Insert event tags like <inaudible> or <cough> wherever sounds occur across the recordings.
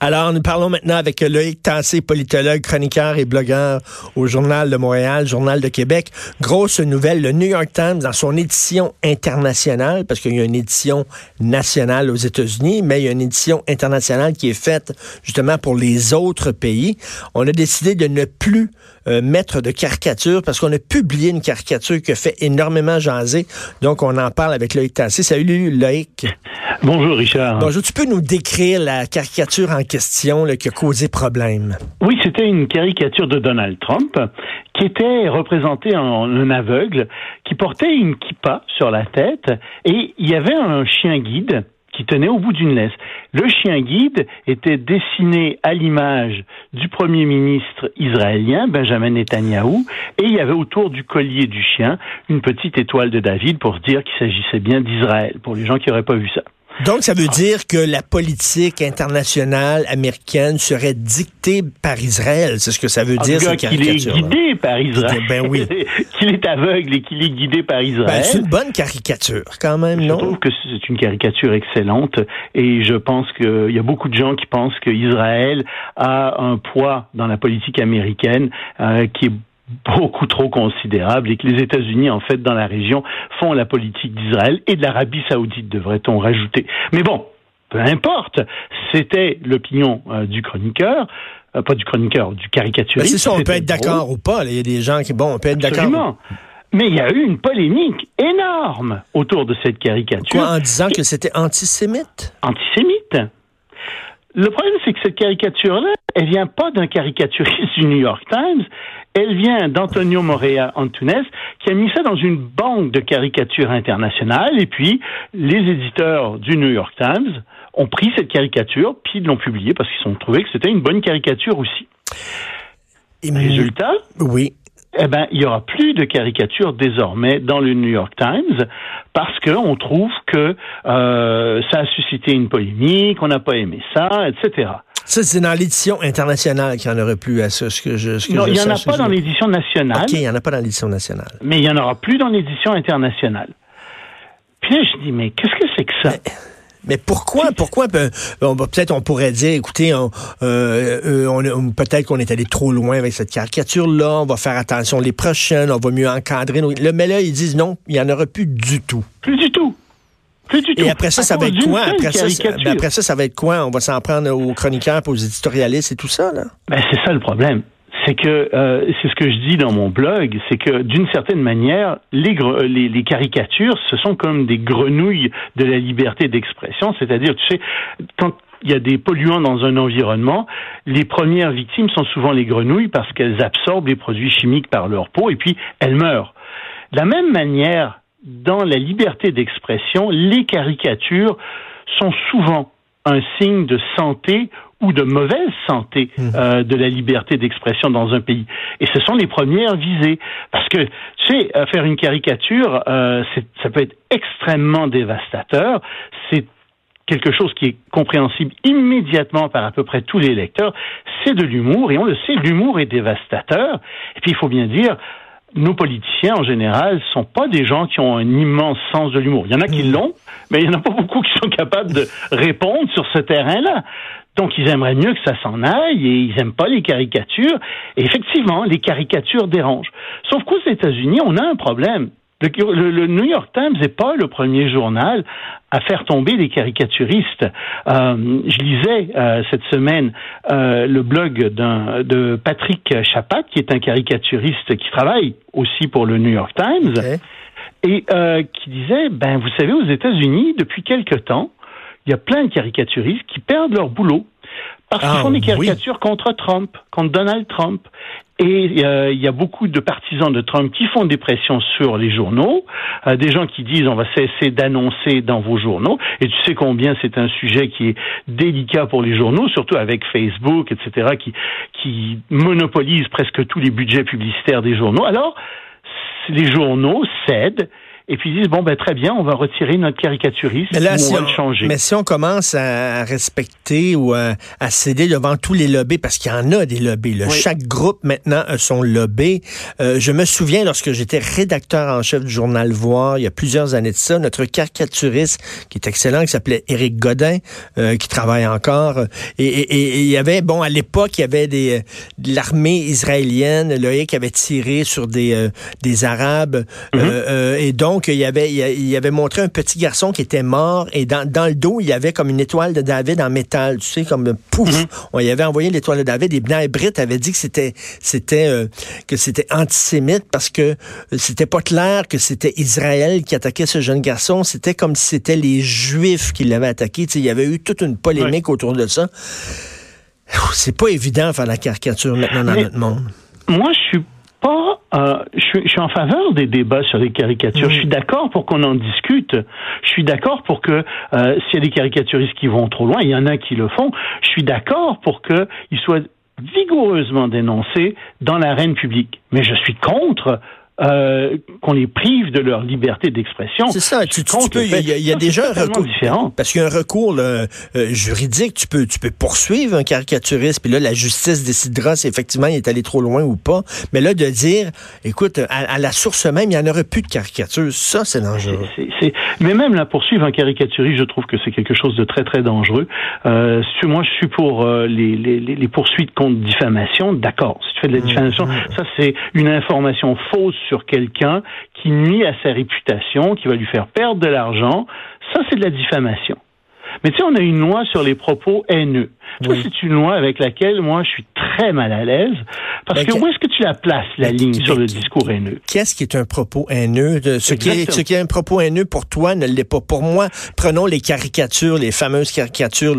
Alors, nous parlons maintenant avec Loïc Tassé, politologue, chroniqueur et blogueur au Journal de Montréal, Journal de Québec. Grosse nouvelle, le New York Times, dans son édition internationale, parce qu'il y a une édition nationale aux États-Unis, mais il y a une édition internationale qui est faite justement pour les autres pays. On a décidé de ne plus euh, mettre de caricature parce qu'on a publié une caricature qui a fait énormément jaser. Donc, on en parle avec Loïc Tassé. Salut Loïc. Bonjour Richard. Bonjour, tu peux nous décrire la caricature en question qui a causé problème? Oui, c'était une caricature de Donald Trump qui était représenté en un aveugle qui portait une kippa sur la tête et il y avait un chien guide qui tenait au bout d'une laisse. Le chien guide était dessiné à l'image du premier ministre israélien, Benjamin Netanyahou, et il y avait autour du collier du chien une petite étoile de David pour dire qu'il s'agissait bien d'Israël, pour les gens qui n'auraient pas vu ça. Donc, ça veut dire que la politique internationale américaine serait dictée par Israël. C'est ce que ça veut dire, cette Qu'il est guidé par Israël. Ben oui. <laughs> qu'il est aveugle et qu'il est guidé par ben, Israël. c'est une bonne caricature, quand même, non? Je trouve que c'est une caricature excellente et je pense qu'il y a beaucoup de gens qui pensent qu'Israël a un poids dans la politique américaine euh, qui est beaucoup trop considérable et que les États-Unis, en fait, dans la région, font la politique d'Israël et de l'Arabie saoudite, devrait-on rajouter. Mais bon, peu importe, c'était l'opinion euh, du chroniqueur, euh, pas du chroniqueur, du caricaturiste. Ben, c'est ça, on peut être d'accord ou pas. Il y a des gens qui, bon, on peut être d'accord. Mais il y a eu une polémique énorme autour de cette caricature. Quoi, en disant que c'était antisémite? Antisémite. Le problème, c'est que cette caricature-là, elle vient pas d'un caricaturiste du New York Times, elle vient d'Antonio Morea Antunes, qui a mis ça dans une banque de caricatures internationales, et puis les éditeurs du New York Times ont pris cette caricature, puis l'ont publiée parce qu'ils ont trouvé que c'était une bonne caricature aussi. Et Résultat? Oui eh ben, il y aura plus de caricatures désormais dans le New York Times parce qu'on trouve que euh, ça a suscité une polémique, on n'a pas aimé ça, etc. Ça, c'est dans l'édition internationale qu'il n'y en aurait plus à ça. Ce que je, ce que non, il n'y en a pas dans l'édition nationale. OK, il n'y en a pas dans l'édition nationale. Mais il n'y en aura plus dans l'édition internationale. Puis là, je dis, mais qu'est-ce que c'est que ça? Mais pourquoi, pourquoi ben, peut-être on pourrait dire, écoutez, on, euh, euh, peut-être qu'on est allé trop loin avec cette caricature-là, on va faire attention les prochaines, on va mieux encadrer. Nos... Mais là, ils disent non, il n'y en aura plus du tout. Plus du tout. Plus du tout. Et après ça, ça va être quoi? Après ça, ben, après ça, ça va être quoi? On va s'en prendre aux chroniqueurs, aux éditorialistes et tout ça, là? Ben, c'est ça le problème c'est que euh, c'est ce que je dis dans mon blog, c'est que d'une certaine manière, les, les, les, caricatures, ce sont comme des grenouilles de la liberté d'expression, c'est-à-dire, tu sais, quand il y a des polluants dans un environnement, les premières victimes sont souvent les grenouilles parce qu'elles absorbent les produits chimiques par leur peau et puis elles meurent. De la même manière, dans la liberté d'expression, les caricatures sont souvent un signe de santé ou de mauvaise santé mmh. euh, de la liberté d'expression dans un pays. Et ce sont les premières visées. Parce que, tu sais, faire une caricature, euh, ça peut être extrêmement dévastateur. C'est quelque chose qui est compréhensible immédiatement par à peu près tous les lecteurs. C'est de l'humour, et on le sait, l'humour est dévastateur. Et puis, il faut bien dire, nos politiciens, en général, sont pas des gens qui ont un immense sens de l'humour. Il y en a qui mmh. l'ont, mais il y en a pas beaucoup qui sont capables de répondre sur ce terrain-là. Donc, ils aimeraient mieux que ça s'en aille et ils aiment pas les caricatures. Et effectivement, les caricatures dérangent. Sauf qu'aux États-Unis, on a un problème. Le, New York Times n'est pas le premier journal à faire tomber des caricaturistes. Euh, je lisais euh, cette semaine euh, le blog de Patrick Chapat, qui est un caricaturiste qui travaille aussi pour le New York Times, et qui disait, ben vous savez, aux États-Unis, depuis quelque temps, il y a plein de caricaturistes qui perdent leur boulot parce qu'ils ah font des caricatures contre Trump, contre Donald Trump. Et euh, il y a beaucoup de partisans de Trump qui font des pressions sur les journaux, euh, des gens qui disent on va cesser d'annoncer dans vos journaux. Et tu sais combien c'est un sujet qui est délicat pour les journaux, surtout avec Facebook, etc., qui, qui monopolise presque tous les budgets publicitaires des journaux. Alors, les journaux cèdent et puis ils disent bon ben très bien, on va retirer notre caricaturiste, mais là, si on, va le changer. Mais si on commence à respecter ou à, céder devant tous les lobbies, parce qu'il y en a des lobbies, chaque groupe maintenant a son lobby. Euh, je me souviens lorsque j'étais rédacteur en chef du journal Voir, il y a plusieurs années de ça, notre caricaturiste qui est excellent, qui s'appelait Éric Godin, euh, qui travaille encore, et, il y avait bon à l'époque il y avait des de l'armée israélienne, Loïc avait tiré sur des euh, des Arabes, mm-hmm. et donc donc, il avait, il avait montré un petit garçon qui était mort et dans, dans le dos, il y avait comme une étoile de David en métal, tu sais, comme pouf. Mhm. On y avait envoyé l'étoile de David et Bnei Brit avait dit que c'était, c'était, euh, que c'était antisémite parce que euh, c'était pas clair que c'était Israël qui attaquait ce jeune garçon. C'était comme si c'était les Juifs qui l'avaient attaqué. Tu sais, il y avait eu toute une polémique autour de ça. C'est pas évident de faire la caricature maintenant dans notre monde. Moi, je suis pas. Euh, je, suis, en faveur des débats sur les caricatures. Je suis d'accord pour qu'on en discute. Je suis d'accord pour que euh, s'il y a des caricaturistes qui vont trop loin, il y en a qui le font. Je suis d'accord pour qu'ils soient vigoureusement dénoncés dans l'arène publique. Mais je suis contre euh, qu'on les prive de leur liberté d'expression. C'est ça. Tu, peux. Il y, a, déjà un recours différent. Parce qu'il y a un recours euh, juridique. Tu peux, tu peux poursuivre un caricaturiste. Puis là, la justice décidera si effectivement il est allé trop loin ou pas. Mais là, de dire, écoute, à, la source même, il n'y en aurait plus de caricature. Ça, c'est dangereux. Mais même la poursuivre un caricaturiste, je trouve que c'est quelque chose de très très dangereux. Euh, moi, je suis pour euh, les, les, les, poursuites contre diffamation. D'accord. Si tu fais de la mmh, diffamation, mmh. ça c'est une information fausse sur quelqu'un qui nuit à sa réputation, qui va lui faire perdre de l'argent, ça c'est de la diffamation. Mais tu sais, on a une loi sur les propos haineux. Ça, c'est une loi avec laquelle moi je suis très mal à l'aise parce ben, que où est-ce que tu la places la ligne sur le discours haineux? Qu'est-ce qui est un propos haineux? Ce qui est ce qui est un propos haineux pour toi ne l'est pas pour moi. Prenons les caricatures, les fameuses caricatures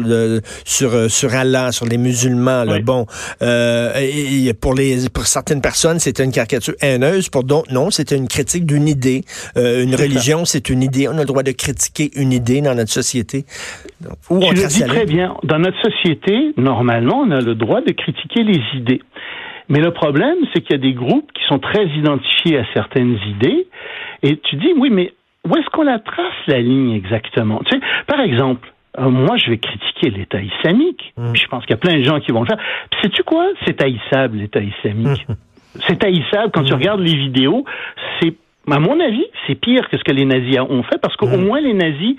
sur euh, sur Allah, sur les musulmans. Bon, euh, et pour les pour certaines personnes c'est une caricature haineuse, pour d'autres non, c'est une critique d'une idée. Euh, une religion, c'est une idée. On a le droit de critiquer une idée dans notre société. où tu le dis très bien. Dans notre société normalement, on a le droit de critiquer les idées. Mais le problème, c'est qu'il y a des groupes qui sont très identifiés à certaines idées, et tu dis, oui, mais où est-ce qu'on la trace, la ligne exactement? Tu sais, par exemple, euh, moi, je vais critiquer l'État islamique. Mmh. Je pense qu'il y a plein de gens qui vont le faire. sais-tu quoi? C'est haïssable, l'État islamique. Mmh. <laughs> C'est haïssable. Quand tu mmh. regardes les vidéos, c'est, à mon avis, c'est pire que ce que les nazis ont fait parce qu'au moins les nazis,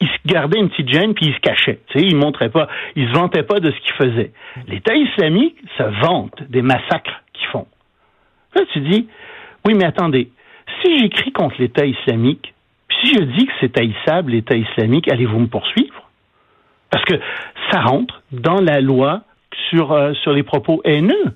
il se gardait une petite gêne puis il se cachait. Tu sais, il montrait pas, il se vantait pas de ce qu'il faisait. L'État islamique se vante des massacres qu'ils font. Là, tu dis, oui, mais attendez, si j'écris contre l'État islamique, si je dis que c'est haïssable, l'État islamique, allez-vous me poursuivre? Parce que ça rentre dans la loi sur, euh, sur les propos haineux.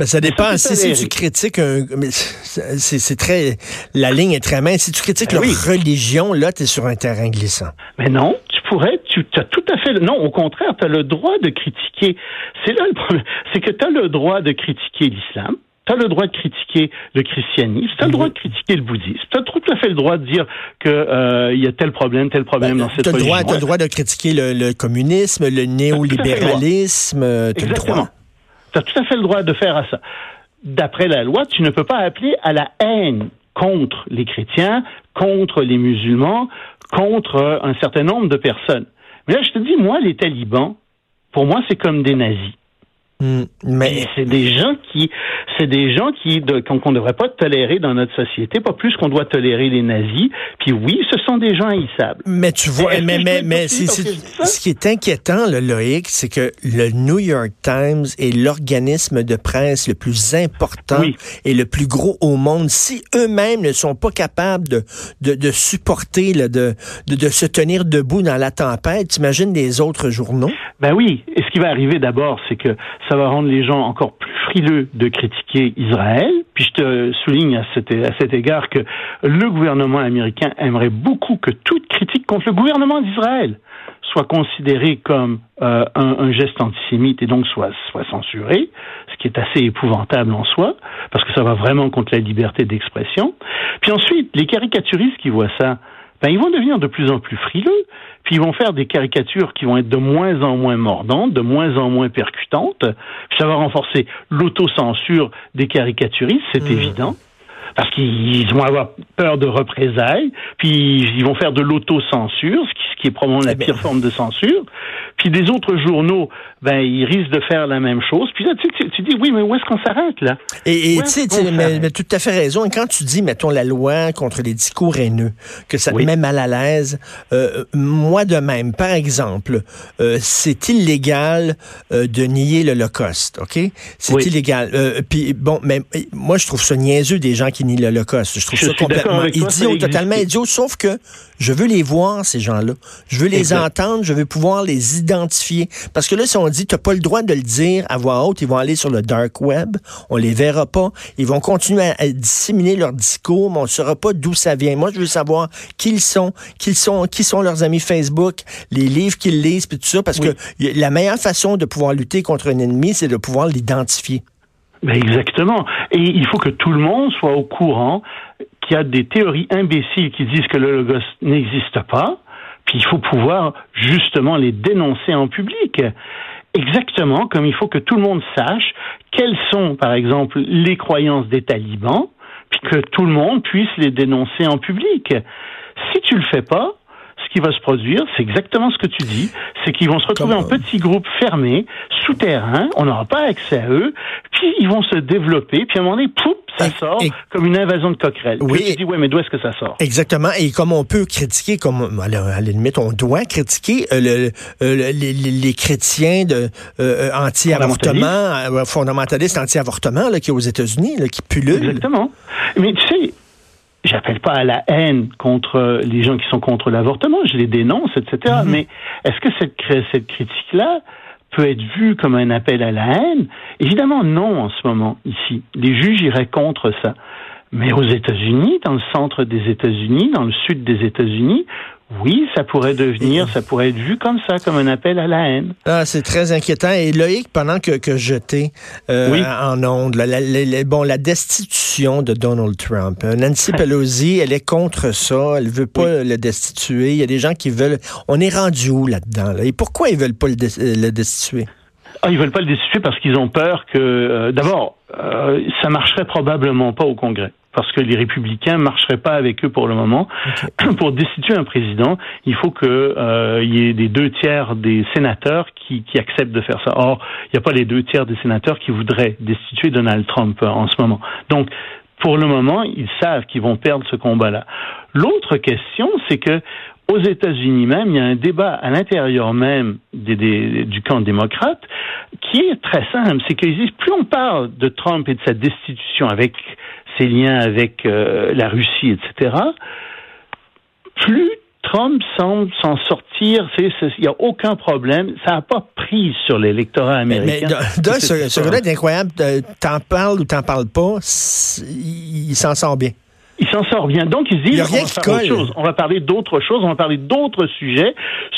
Ben, ça dépend. Si, tu critiques un. C'est très. La ligne est très mince. Si tu critiques ben leur religion, là, tu es sur un terrain glissant. Mais non, tu pourrais. Tu as tout à fait. Non, au contraire, tu as le droit de critiquer. C'est là le problème. C'est que tu as le droit de critiquer l'islam. Tu as le droit de critiquer le christianisme, tu as le droit de critiquer le bouddhisme, tu as tout à fait le droit de dire qu'il euh, y a tel problème, tel problème ben, dans cette religion. Tu as le droit de critiquer le, communisme, le néolibéralisme. Exactement. Tu as tout à fait le droit de faire à ça. D'après la loi, tu ne peux pas appeler à la haine contre les chrétiens, contre les musulmans, contre un certain nombre de personnes. Mais là, je te dis, moi, les talibans, pour moi, c'est comme des nazis. Hmm, mais c'est des gens qui, c'est des gens qui qu'on ne devrait pas tolérer dans notre société, pas plus qu'on doit tolérer les nazis. Puis oui, ce sont des gens haïssables. Mais tu vois, mais mais, mais, ce qui est inquiétant, le Loïc, c'est que le New York Times est l'organisme de presse le plus important et le plus gros au monde. Si eux-mêmes ne sont pas capables de de, de supporter, de, de de se tenir debout dans la tempête, t'imagines les autres journaux? Ben oui. Et ce qui va arriver d'abord, c'est que ça va rendre les gens encore plus frileux de critiquer Israël. Puis je te souligne à cet, à cet égard que le gouvernement américain aimerait beaucoup que toute critique contre le gouvernement d'Israël soit considérée comme euh, un, geste antisémite et donc soit, soit ce qui est assez épouvantable en soi, parce que ça va vraiment contre la liberté d'expression. Puis ensuite, les caricaturistes qui voient ça, ben, ils vont devenir de plus en plus frileux, puis ils vont faire des caricatures qui vont être de moins en moins mordantes, de moins en moins percutantes, puis ça va renforcer l'autocensure des caricaturistes, c'est mmh. évident. Parce qu'ils vont avoir peur de représailles, puis ils vont faire de l'autocensure, ce qui, ce qui est probablement la eh pire forme de censure. Puis des autres journaux, ben ils risquent de faire la même chose. Puis là, tu, tu, tu dis, oui, mais où est-ce qu'on s'arrête là? Et tu sais, mais, mais, tout à fait raison. Et quand tu dis, mettons, la loi contre les discours haineux, que ça te met mal à l'aise, euh, moi de même, par exemple, euh, c'est illégal euh, de nier l'Holocauste, ok? C'est illégal. Puis bon, mais moi je trouve ça niaiseux des gens qui nient l'Holocauste. Je trouve ça complètement idiot, totalement idiot. Sauf que je veux les voir ces gens-là. Je veux les entendre. Je veux pouvoir les identifier. Parce que là, si on dit t'as pas le droit de le dire à voix haute, ils vont aller sur le dark web. On les verra pas. Ils vont continuer à, disséminer leur discours, mais on ne saura pas d'où ça vient. Moi, je veux savoir qui ils sont, qui sont, qui sont leurs amis Facebook, les livres qu'ils lisent, puis tout ça, parce que la meilleure façon de pouvoir lutter contre un ennemi, c'est de pouvoir l'identifier. Ben exactement. Et il faut que tout le monde soit au courant qu'il y a des théories imbéciles qui disent que le logos n'existe pas, puis il faut pouvoir justement les dénoncer en public. Exactement comme il faut que tout le monde sache quelles sont, par exemple, les croyances des talibans, puis que tout le monde puisse les dénoncer en public. Si tu le fais pas, ce qui va se produire, c'est exactement ce que tu dis, c'est qu'ils vont se retrouver en petits groupes fermés, souterrains, on n'aura pas accès à eux, puis ils vont se développer, puis à un moment donné, pouf, ça sort comme une invasion de coquerelles. Oui. tu dis, ouais, mais d'où est-ce que ça sort? Exactement, et comme on peut critiquer, comme à la limite, on doit critiquer euh, le, euh, les, les, chrétiens de euh, anti-avortement, fondamentalistes anti-avortement, qui aux États-Unis, qui pullulent. Exactement. Mais tu sais, j'appelle pas à la haine contre les gens qui sont contre l'avortement, je les dénonce, etc. Mhm. Mais est-ce que cette, cette critique-là peut être vue comme un appel à la haine Évidemment non en ce moment ici. Les juges iraient contre ça. Mais aux États-Unis, dans le centre des États-Unis, dans le sud des États-Unis, oui, ça pourrait devenir, ça pourrait être vu comme ça, comme un appel à la haine. Ah, c'est très inquiétant. Et Loïc, pendant que, que j'étais euh, en ondes, la, la, bon, la destitution de Donald Trump. Euh, Nancy Pelosi, elle est contre ça. Elle veut pas le destituer. Il y a des gens qui veulent. On est rendu où là-dedans? Et pourquoi ils veulent pas le, le destituer? Ah, ils veulent pas le destituer parce qu'ils ont peur que, euh, d'abord, euh, ça marcherait probablement pas au Congrès parce que les républicains marcheraient pas avec eux pour le moment. <clears throat> Pour destituer un président, il faut que euh, il y ait des deux tiers des sénateurs qui, qui acceptent de faire ça. Or, il n'y a pas les deux tiers des sénateurs qui voudraient destituer Donald Trump euh, en ce moment. Donc, pour le moment, ils savent qu'ils vont perdre ce combat-là. L'autre question, c'est que aux États-Unis même, il y a un débat à l'intérieur même des, des, du camp démocrate qui est très simple. C'est qu'ils disent plus on parle de Trump et de sa destitution avec ses liens avec euh, la Russie, etc., plus Trump semble s'en sortir. Il n'y a aucun problème. Ça n'a pas pris sur l'électorat américain. Mais, ce, ce gars-là est incroyable. T'en parles ou t'en parles pas, il s'en sort bien il s'en sort bien. Donc, il se dit, on, va chose. on va parler d'autres choses, on va parler d'autres sujets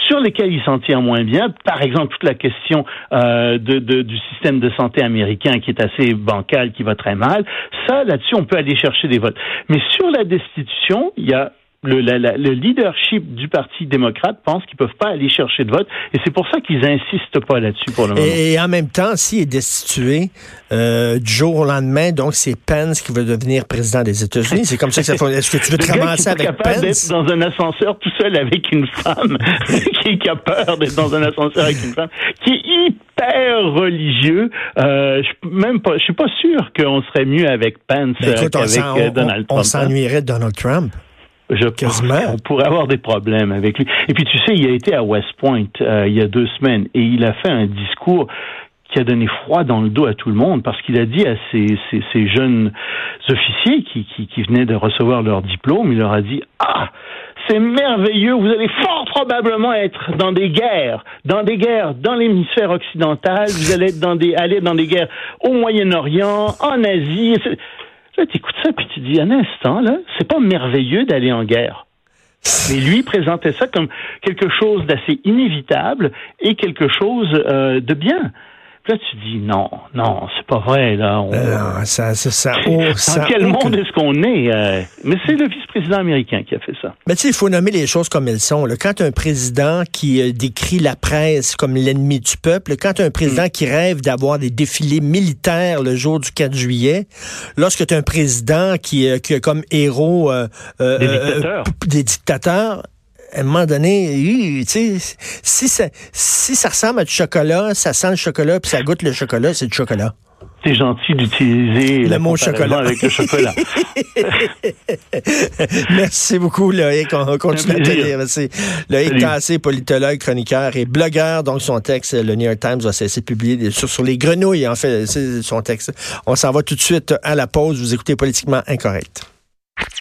sur lesquels il s'en tient moins bien. Par exemple, toute la question euh, de, de, du système de santé américain qui est assez bancal, qui va très mal. Ça, là-dessus, on peut aller chercher des votes. Mais sur la destitution, il y a le, le, leadership du Parti démocrate pense qu'ils peuvent pas aller chercher de vote et c'est pour ça qu'ils insistent pas là-dessus pour le moment. Et, en même temps, s'il est destitué euh, du jour au lendemain, donc c'est Pence qui va devenir président des États-Unis. C'est comme ça que ça fonctionne. Est-ce que tu veux te ramasser avec capable Pence? dans un ascenseur tout seul avec une femme <laughs> qui a peur d'être dans un ascenseur avec une femme qui est hyper religieux. Euh, je, même pas, je suis pas sûr qu'on serait mieux avec Pence ben, qu'avec euh, Donald Trump. On hein. s'ennuierait de Donald Trump. Je Quasiment. On pourrait avoir des problèmes avec lui. Et puis tu sais, il a été à West Point euh, il y a deux semaines et il a fait un discours qui a donné froid dans le dos à tout le monde parce qu'il a dit à ces, ces, ces jeunes officiers qui, qui, qui, venaient de recevoir leur diplôme, il leur a dit Ah, c'est merveilleux, vous allez fort probablement être dans des guerres, dans des guerres dans l'hémisphère occidental, vous allez être dans des, aller dans des guerres au Moyen-Orient, en Asie. Là, tu écoutes ça, puis tu dis, un instant, là, c'est pas merveilleux d'aller en guerre. Mais lui présentait ça comme quelque chose d'assez inévitable et quelque chose euh, de bien. Là, tu dis non, non, c'est pas vrai. Là, on... Euh, ça, ça, ça, <laughs> Dans quel monde est-ce qu'on est? Euh? mais c'est le vice-président américain qui a fait ça. Mais tu sais, il faut nommer les choses comme elles sont. Là. Quand un président qui euh, décrit la presse comme l'ennemi du peuple, quand un président mm. qui rêve d'avoir des défilés militaires le jour du 4 juillet, lorsque tu as un président qui, qui a comme héros des dictateurs, des dictateurs à un moment donné, si ça, si ça ressemble à du chocolat, ça sent le chocolat, puis ça goûte le chocolat, c'est du chocolat. C'est gentil d'utiliser le mot chocolat avec le chocolat. <laughs> Merci beaucoup, Loïc. On continue à te lire. Merci. Loïc Tassé, politologue, chroniqueur et blogueur. Donc, son texte, le New York Times va cesser de publier sur, sur les grenouilles, en fait, c'est son texte. On s'en va tout de suite à la pause. Vous écoutez Politiquement Incorrect.